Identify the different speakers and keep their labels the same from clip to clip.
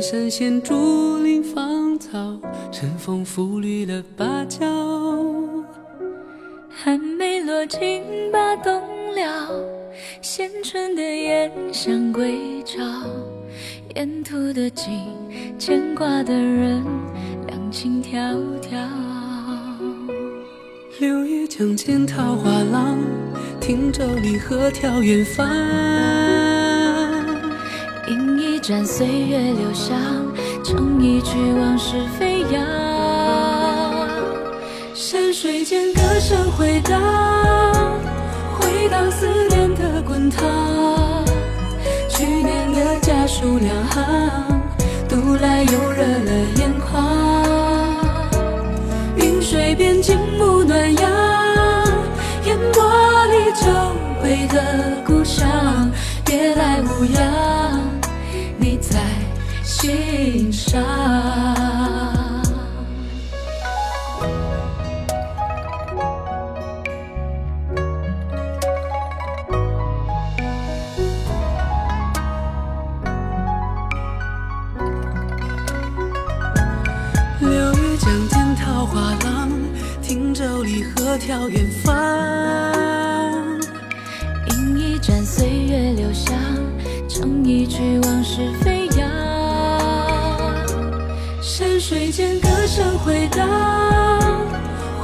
Speaker 1: 山现竹林芳草，晨风拂绿了芭蕉。
Speaker 2: 寒梅落尽把冬了，衔春的燕想归巢。沿途的景，牵挂的人，两情迢迢。
Speaker 1: 六月江间桃花浪，汀洲离合眺远方。
Speaker 2: 饮一盏岁月留香，唱一曲往事飞扬。
Speaker 1: 山水间歌声回荡，回荡思念的滚烫。去年的家书两行，读来又热了眼眶。云水边静沐暖阳，烟波里久违的故乡，别来无恙，在心上，
Speaker 2: 流于江天桃花浪，汀舟离合
Speaker 1: 眺远方，
Speaker 2: 饮一盏岁月留香。唱一曲往事飞扬。
Speaker 1: 山水间歌声回荡，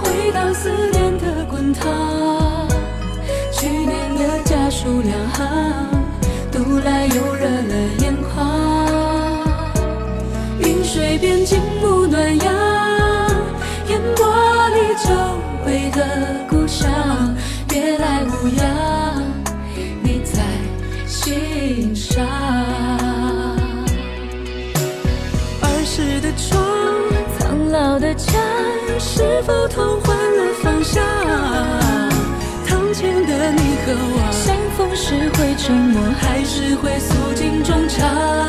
Speaker 1: 回荡思念的滚烫。去年的家书两行，读来又热了眼眶。云水边静沐暖阳，烟波里酒。回的窗，
Speaker 2: 苍老的家，
Speaker 1: 是否同换了方向？堂前的你和我，
Speaker 2: 相逢时会沉默，
Speaker 1: 还是会诉尽衷肠？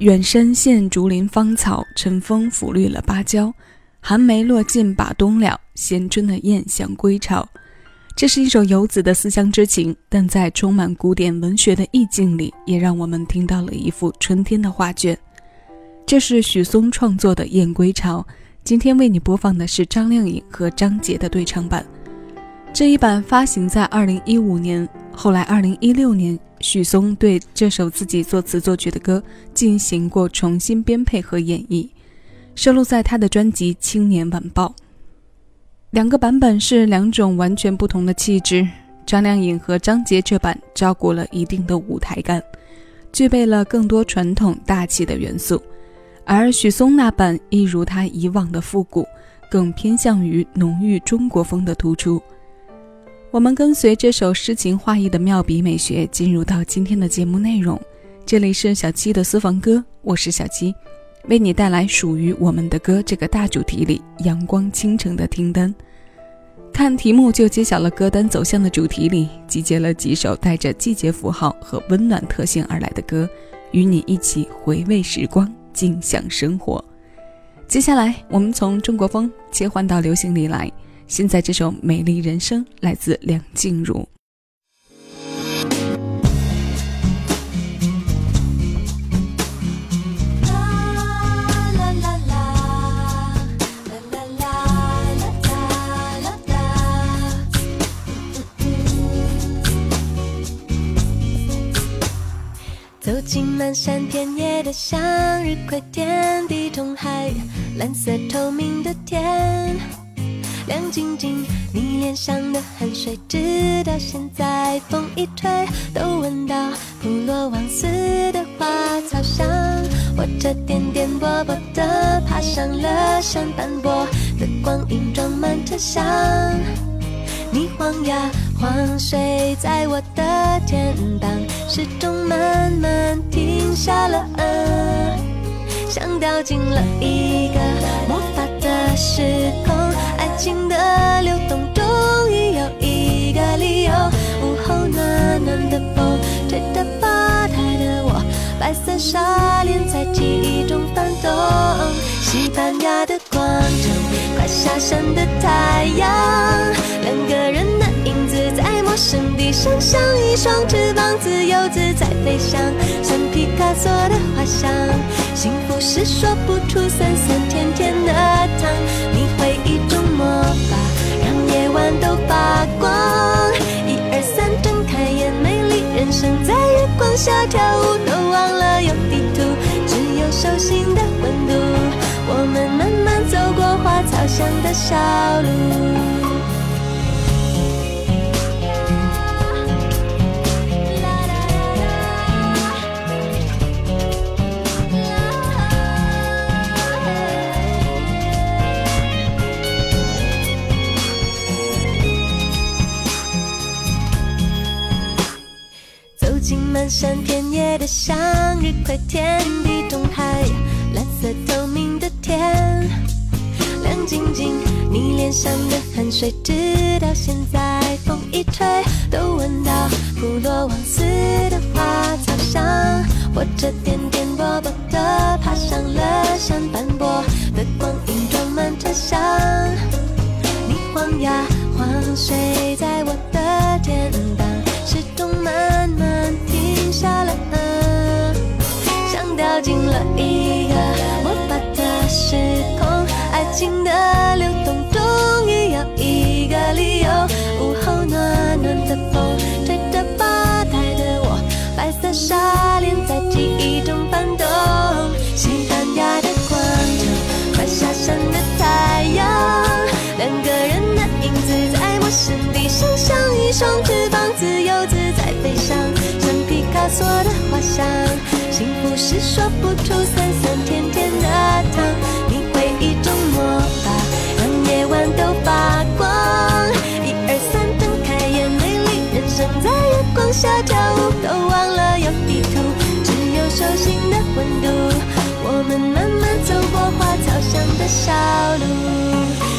Speaker 3: 远山现竹林芳草，晨风拂绿了芭蕉。寒梅落尽把冬了，衔春的燕想归巢。这是一首游子的思乡之情，但在充满古典文学的意境里，也让我们听到了一幅春天的画卷。这是许嵩创作的《燕归巢》，今天为你播放的是张靓颖和张杰的对唱版。这一版发行在二零一五年，后来二零一六年，许嵩对这首自己作词作曲的歌进行过重新编配和演绎，收录在他的专辑《青年晚报》。两个版本是两种完全不同的气质。张靓颖和张杰这版照顾了一定的舞台感，具备了更多传统大气的元素。而许嵩那版一如他以往的复古，更偏向于浓郁中国风的突出。我们跟随这首诗情画意的妙笔美学，进入到今天的节目内容。这里是小七的私房歌，我是小七，为你带来属于我们的歌这个大主题里阳光倾城的听单。看题目就揭晓了歌单走向的主题里，集结了几首带着季节符号和温暖特性而来的歌，与你一起回味时光，尽享生活。接下来，我们从中国风切换到流行里来。现在这首《美丽人生》来自梁静茹。
Speaker 4: 走进漫山遍野的向日葵天地中海，蓝色透明的天，亮晶晶。你脸上的汗水，直到现在风一吹都闻到普罗旺斯的花草香。我这颠颠簸簸的爬上了山，斑驳的光影装满车厢。你晃呀晃，睡在我的肩膀，时钟慢慢停下了，啊像掉进了一个魔法的时空，情的流动终于有一个理由。午后暖暖的风，吹着吧台的我，白色纱帘在记忆中翻动。西班牙的广场，快下山的太阳，两个人的影子在陌生地上像一双翅膀，自由自在飞翔，像皮卡索的画像。幸福是说不出酸酸甜甜的糖，跳舞，都忘了有地图，只有手心的温度。我们慢慢走过花草香的小路。向日葵，天地中海，蓝色透明的天，亮晶晶。你脸上的汗水，直到现在风一吹都闻到普罗旺斯的花草香。我这颠颠簸簸的爬上了山，斑驳的光影装满车厢。你晃呀晃，睡在我情的流动终于有一个理由。午后暖暖的风，吹着吧台的我，白色纱帘在记忆中翻动。西班牙的广场，快下山的太阳，两个人的影子在陌生地上像一双翅膀，自由自在飞翔，像皮卡索的画像。幸福是说不出小路，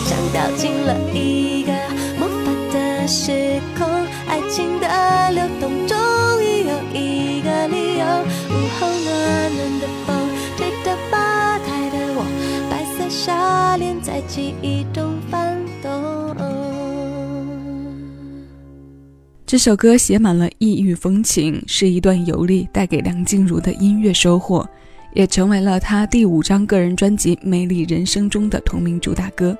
Speaker 4: 像掉进了一个魔法的时空，爱情的流动终于有一个理由。午后暖暖的风，吹着吧台的我，白色纱帘在记忆中翻动。
Speaker 3: 这首歌写满了异域风情，是一段游历带给梁静茹的音乐收获，也成为了他第五张个人专辑《美丽人生》中的同名主打歌。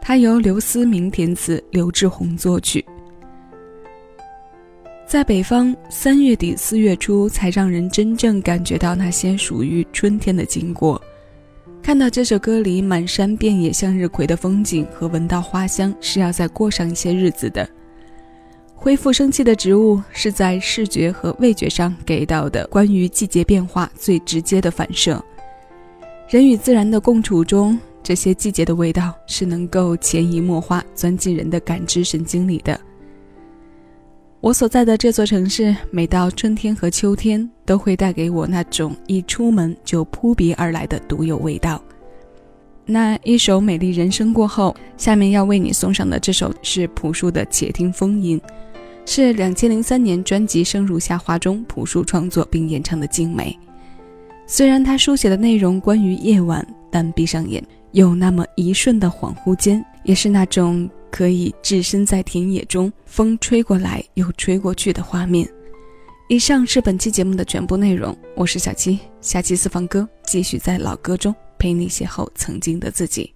Speaker 3: 它由刘思明填词，刘志宏作曲。在北方，三月底四月初才让人真正感觉到那些属于春天的经过。看到这首歌里满山遍野向日葵的风景和闻到花香，是要再过上一些日子的。恢复生气的植物是在视觉和味觉上给到的关于季节变化最直接的反射。人与自然的共处中，这些季节的味道是能够潜移默化钻进人的感知神经里的。我所在的这座城市，每到春天和秋天，都会带给我那种一出门就扑鼻而来的独有味道。那一首《美丽人生》过后，下面要为你送上的这首是朴树的《且听风吟》，是两千零三年专辑《生如夏花》中朴树创作并演唱的《静美》。虽然他书写的内容关于夜晚，但闭上眼，有那么一瞬的恍惚间，也是那种可以置身在田野中，风吹过来又吹过去的画面。以上是本期节目的全部内容，我是小七，下期私房歌继续在老歌中。陪你邂逅曾经的自己。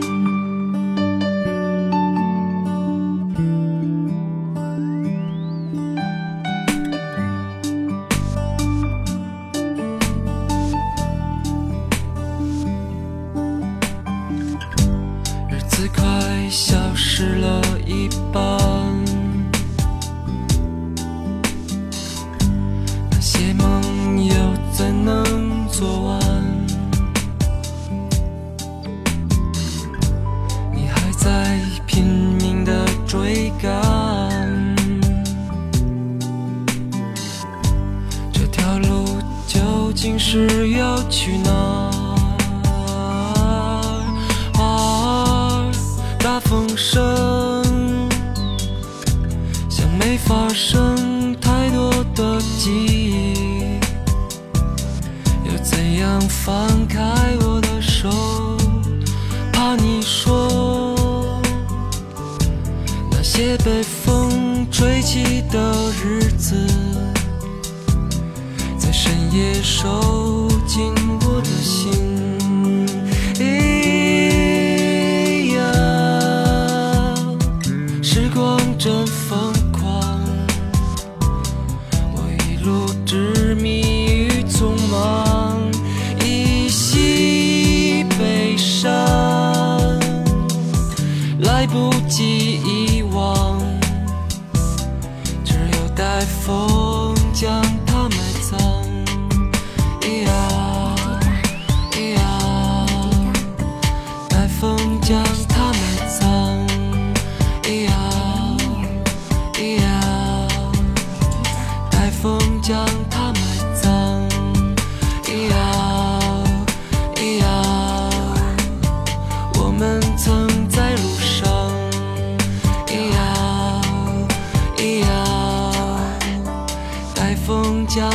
Speaker 5: 风声像没发生太多的记忆，又怎样放开我的手？怕你说那些被风吹起的日子。也收进这讲